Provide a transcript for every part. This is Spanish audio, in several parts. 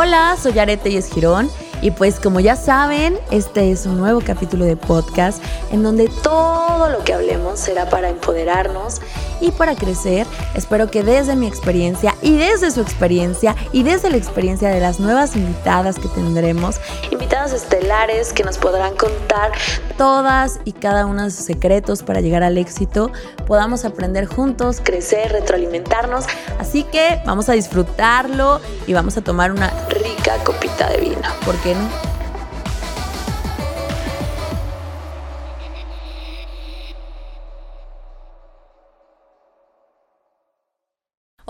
Hola, soy Arete y es Girón y pues como ya saben, este es un nuevo capítulo de podcast en donde todo lo que hablemos será para empoderarnos y para crecer. Espero que desde mi experiencia y desde su experiencia y desde la experiencia de las nuevas invitadas que tendremos, estelares que nos podrán contar todas y cada uno de sus secretos para llegar al éxito, podamos aprender juntos, crecer, retroalimentarnos. Así que vamos a disfrutarlo y vamos a tomar una rica copita de vino. ¿Por qué no?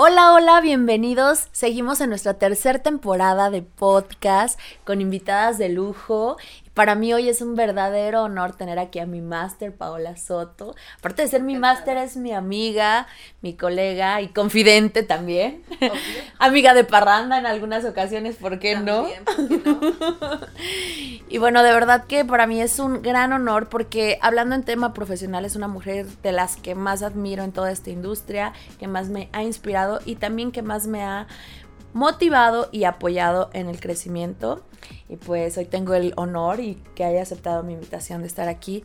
Hola, hola, bienvenidos. Seguimos en nuestra tercera temporada de podcast con invitadas de lujo para mí hoy es un verdadero honor tener aquí a mi máster, Paola Soto. Aparte de ser mi máster, es mi amiga, mi colega y confidente también. amiga de parranda en algunas ocasiones, ¿por qué no? ¿por qué no? y bueno, de verdad que para mí es un gran honor porque hablando en tema profesional es una mujer de las que más admiro en toda esta industria, que más me ha inspirado y también que más me ha motivado y apoyado en el crecimiento. Y pues hoy tengo el honor y que haya aceptado mi invitación de estar aquí.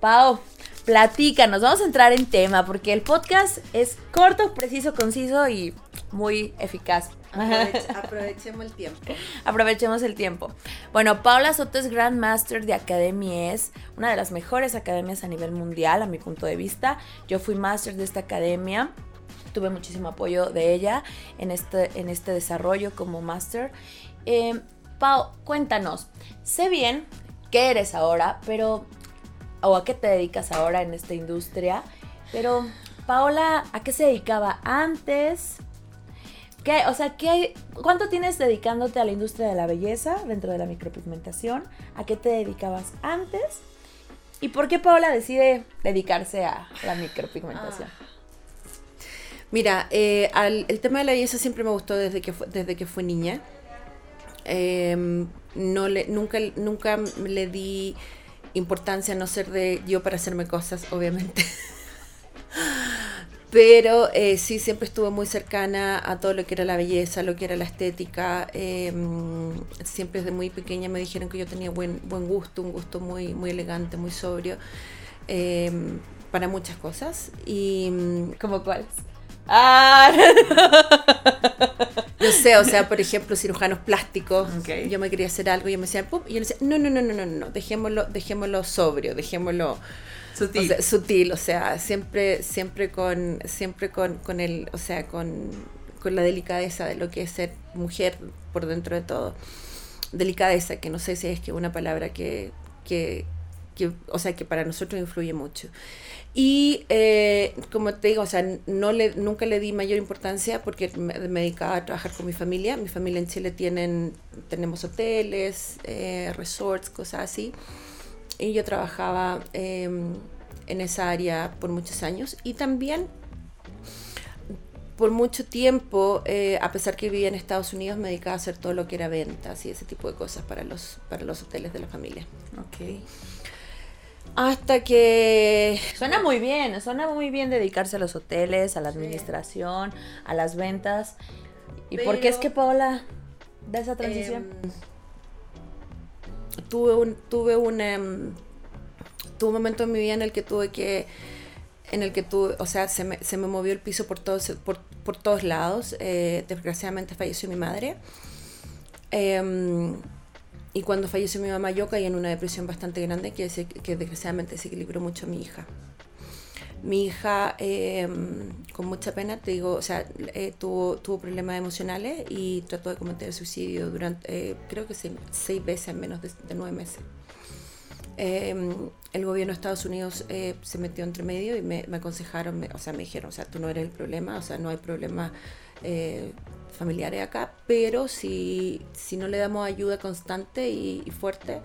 Pau, platícanos, vamos a entrar en tema porque el podcast es corto, preciso, conciso y muy eficaz. aprovechemos el tiempo. Aprovechemos el tiempo. Bueno, Paula Soto es Grandmaster de Academy es una de las mejores academias a nivel mundial, a mi punto de vista. Yo fui máster de esta academia tuve muchísimo apoyo de ella en este, en este desarrollo como máster. Eh, cuéntanos, sé bien qué eres ahora, pero, o a qué te dedicas ahora en esta industria, pero Paola, ¿a qué se dedicaba antes? ¿Qué, o sea, ¿qué, ¿cuánto tienes dedicándote a la industria de la belleza dentro de la micropigmentación? ¿A qué te dedicabas antes? ¿Y por qué Paola decide dedicarse a la micropigmentación? Ah. Mira, eh, el tema de la belleza siempre me gustó desde que, desde que fui niña. Em, no le, nunca, nunca le di importancia a no ser de yo para hacerme cosas, obviamente. Pero eh, sí, siempre estuve muy cercana a todo lo que era la belleza, lo que era la estética. Em, siempre desde muy pequeña me dijeron que yo tenía buen, buen gusto, un gusto muy, muy elegante, muy sobrio, em, para muchas cosas. Y, ¿Cómo cuáles? Ah. No sé, o sea, por ejemplo, cirujanos plásticos. Yo me quería hacer algo y yo me decía, ¡pum! y yo decía, no, no, no, no, no, no, dejémoslo, dejémoslo sobrio, dejémoslo sutil. O sea, sutil, o sea, siempre, siempre con, siempre con, con el, o sea, con, con la delicadeza de lo que es ser mujer por dentro de todo. Delicadeza, que no sé si es que una palabra que, que, que o sea, que para nosotros influye mucho. Y eh, como te digo, o sea, no le, nunca le di mayor importancia porque me, dedicaba a trabajar con mi familia. Mi familia en Chile tienen, tenemos hoteles, eh, resorts, cosas así. Y yo trabajaba em, en esa área por muchos años. Y también por mucho tiempo, eh, a pesar que vivía en Estados Unidos, me dedicaba a hacer todo lo que era ventas y ese tipo de cosas para los, para los hoteles de la familia. Okay. Hasta que... Suena muy bien, suena muy bien dedicarse a los hoteles, a la administración, a las ventas. ¿Y por qué es que Paola da esa transición? Em, tuve un, tuve un, em, tuve un momento en mi vida en el que tuve que, en el que tuve, o sea, se me, se me movió el piso por todos, por, por todos lados. Eh, desgraciadamente falleció mi madre. Eh, y cuando falleció mi mamá, yo caí en una depresión bastante grande que, que desgraciadamente desequilibró mucho a mi hija. Mi hija, em, con mucha pena, te digo, o sea, eh, tuvo, tuvo problemas emocionales y trató de cometer suicidio durante, eh, creo que seis, veces en menos de, nueve meses. Em, el gobierno de Estados Unidos eh, se metió entre medio y me, aconsejaron, o sea, me dijeron, o sea, tú no eres el problema, o sea, no hay problema familiares acá, pero si, si no le damos ayuda constante y, fuerte,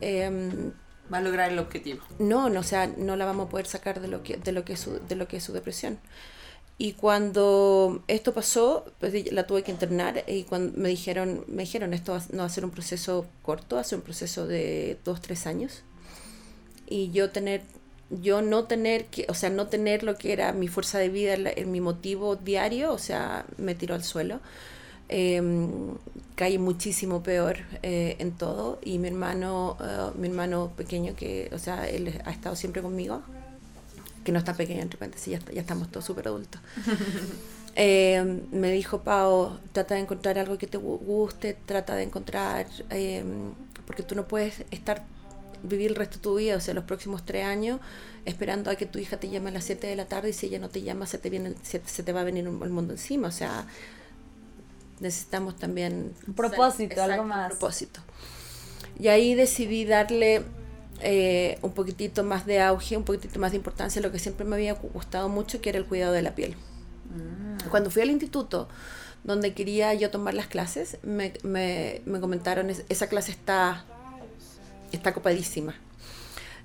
em, va a lograr el objetivo. No, no, o sea, no la vamos a poder sacar de lo que, de lo que, es, su, de lo que es su depresión. Y cuando esto pasó, pues la tuve que internar y cuando me dijeron, me dijeron, esto no va a ser un proceso corto, va a ser un proceso de dos, tres años. Y yo tener yo no tener que, o sea, no tener lo que era mi fuerza de vida, en mi motivo diario, o sea, me tiró al suelo. Em, caí muchísimo peor eh, en todo y mi hermano, eh, mi hermano pequeño, que, o sea, él ha estado siempre conmigo, que no está pequeño, de repente, sí, ya, ya estamos todos súper adultos. Em, me dijo, Pau, trata de encontrar algo que te guste, trata de encontrar, em, porque tú no puedes estar, vivir el resto de tu vida, o sea, los próximos tres años, esperando a que tu hija te llame a las 7 de la tarde y si ella no te llama, se te, viene, se, se te va a venir el mundo encima, o sea, necesitamos también... Un propósito, algo más. Un propósito. Y ahí decidí darle eh, un poquitito más de auge, un poquitito más de importancia a lo que siempre me había gustado mucho, que era el cuidado de la piel. Mm. Cuando fui al instituto, donde quería yo tomar las clases, me, me, me comentaron, esa clase está, está copadísima.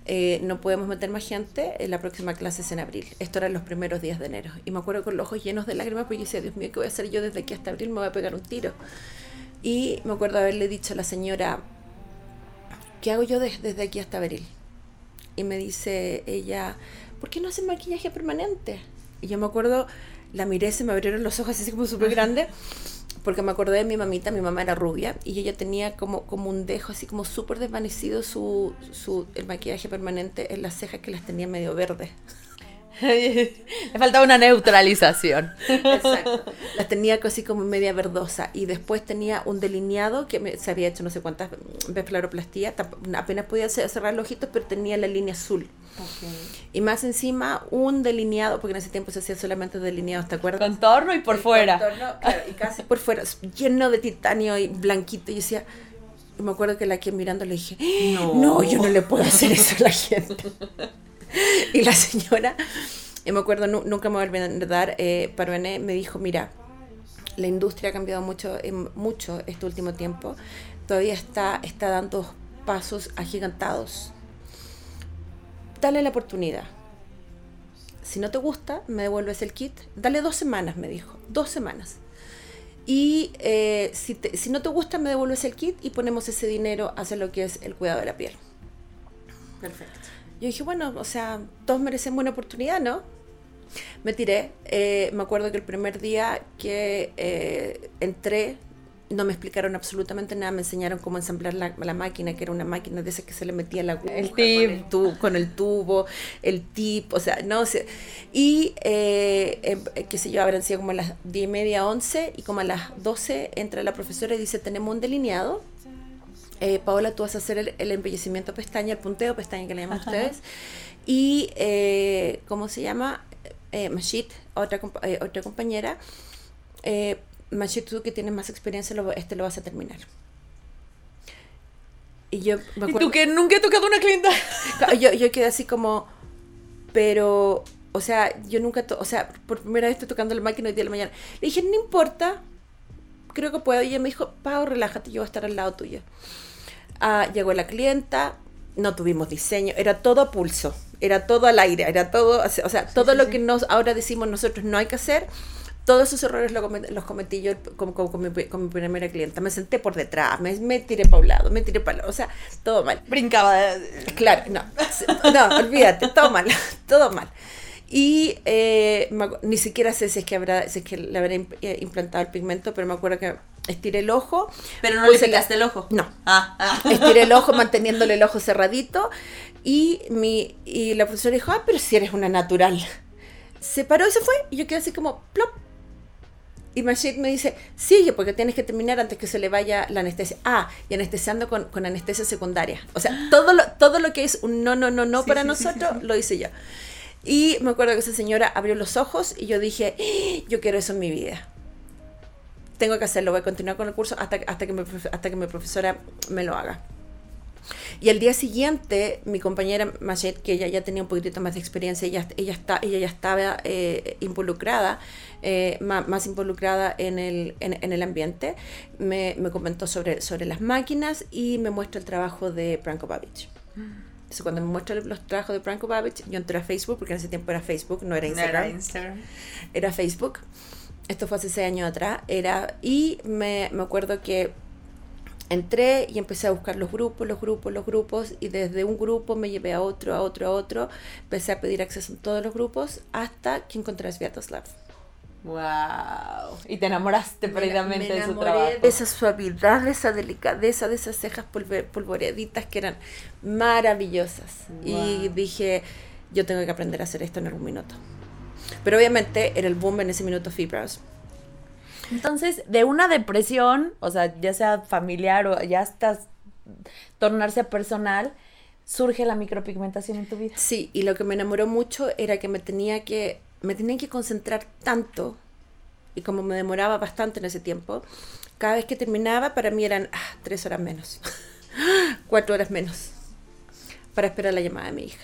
Eh, no podemos meter más gente, la próxima clase es en abril. Esto era los primeros días de enero. Y me acuerdo con los ojos llenos de lágrimas porque yo decía, Dios mío, ¿qué voy a hacer yo desde aquí hasta abril? Me voy a pegar un tiro. Y me acuerdo haberle dicho a la señora, ¿qué hago yo desde aquí hasta abril? Y me dice ella, ¿por qué no hace maquillaje permanente? Y yo me acuerdo, la miré, se me abrieron los ojos así como súper grande porque me acordé de mi mamita, mi mamá era rubia y ella tenía como, como un dejo así como súper desvanecido su, su, el maquillaje permanente en las cejas que las tenía medio verde. Le faltaba una neutralización. Exacto. Las tenía así como media verdosa y después tenía un delineado que me, se había hecho no sé cuántas veces fluoroplastía, apenas podía cerrar los ojitos, pero tenía la línea azul. Y más encima un delineado, porque en ese tiempo se hacía solamente delineado, ¿te acuerdas? Contorno y por fuera. Contorno, claro, y casi por fuera, lleno de titanio y blanquito. Y decía, me acuerdo que la que mirando le dije, no. no, yo no le puedo hacer eso a la gente. y la señora, y me acuerdo, nunca me voy a olvidar, eh, me dijo, mira, la industria ha cambiado mucho, mucho este último tiempo, todavía está, está dando pasos agigantados dale la oportunidad. Si no te gusta, me devuelves el kit. Dale dos semanas, me dijo. Dos semanas. Y eh, si, si, no te gusta, me devuelves el kit y ponemos ese dinero a hacer lo que es el cuidado de la piel. Perfecto. Yo dije, bueno, o sea, todos merecen buena oportunidad, ¿no? Me tiré. Eh, me acuerdo que el primer día que eh, entré, no me explicaron absolutamente nada, me enseñaron cómo ensamblar la, máquina, que era una máquina de esas que se le metía la aguja el con, el tubo, con el tubo, el tip, o sea, no sé. Y, eh, em, qué sé yo, habrán sido como a las 10 y media, 11, y como a las 12 entra la profesora y dice, tenemos un delineado. Eh, Paola, tú vas a hacer el, el embellecimiento pestaña, el punteo pestaña que le llaman ustedes. Y, eh, ¿cómo se llama? Eh, Mashit, otra, eh, otra compañera, eh, tú que tienes más experiencia, lo, este lo vas a terminar. Y yo me acuerdo, ¿Y tú que nunca he tocado una clienta? Yo, yo quedé así como, pero, o sea, yo nunca, o sea, por primera vez estoy tocando la máquina hoy día de la mañana. Le dije, no importa, creo que puedo. Y ella me dijo, Pau, relájate, yo voy a estar al lado tuyo. Ah, llegó la clienta, no tuvimos diseño, era todo a pulso, era todo al aire, era todo, o sea, todo lo que nos ahora decimos nosotros no hay que hacer todos esos errores los cometí yo con, con, mi, primera clienta. Me senté por detrás, me, me tiré para un lado, me tiré para el otro, o sea, todo mal. Brincaba. Claro, no, no, olvídate, todo mal, todo mal. Y eh, ni siquiera sé si es que habrá, si es que le habrá eh, implantado el pigmento, pero me acuerdo que estiré el ojo. Pero no le picaste el ojo. No. Ah, ah. Estiré el ojo manteniéndole el ojo cerradito. Y mi, y la profesora dijo, ah, pero si eres una natural. Se paró y se fue. Y yo quedé así como, plop, y Mashit me dice, sigue porque tienes que terminar antes que se le vaya la anestesia. Ah, y anestesiando con, con anestesia secundaria. O sea, todo lo, todo lo que es un no, no, no, no para nosotros, lo hice yo. Y me acuerdo que esa señora abrió los ojos y yo dije, ¡Ah! yo quiero eso en mi vida. Tengo que hacerlo, voy a continuar con el curso hasta, hasta, que, hasta que mi profesora me lo haga. Y al día siguiente, mi compañera Machet, que ella ya tenía un poquitito más de experiencia, ella, ella, está, ella ya estaba eh, involucrada, eh, más, involucrada en el, en, el ambiente, me, me, comentó sobre, sobre las máquinas y me muestra el trabajo de Branko Babic. Entonces, cuando me muestra los trabajos de Branko Babic, yo entré a Facebook, porque en ese tiempo era Facebook, no era Instagram. era, Instagram. era Facebook. Esto fue hace seis años atrás. Era, y me, me acuerdo que entré y empecé a buscar los grupos, los grupos, los grupos, y desde un grupo me llevé a otro, a otro, a otro, empecé a pedir acceso a todos los grupos hasta que encontré a Sviatoslav. Wow. Y te enamoraste Me- previamente me de su trabajo. De esa suavidad, de esa delicadeza, de esas cejas polve- polvoreaditas que eran maravillosas. Y dije, yo tengo que aprender a hacer esto en algún minuto. Pero obviamente era el boom en ese minuto Fibrows. Entonces, de una depresión, o sea, ya sea familiar o ya hasta tornarse personal, surge la micropigmentación en tu vida. Sí, y lo que me enamoró mucho era que me tenía que, me tenía que concentrar tanto, y como me demoraba bastante en ese tiempo, cada vez que terminaba para mí eran ah, tres horas menos, cuatro horas menos, para esperar la llamada de mi hija.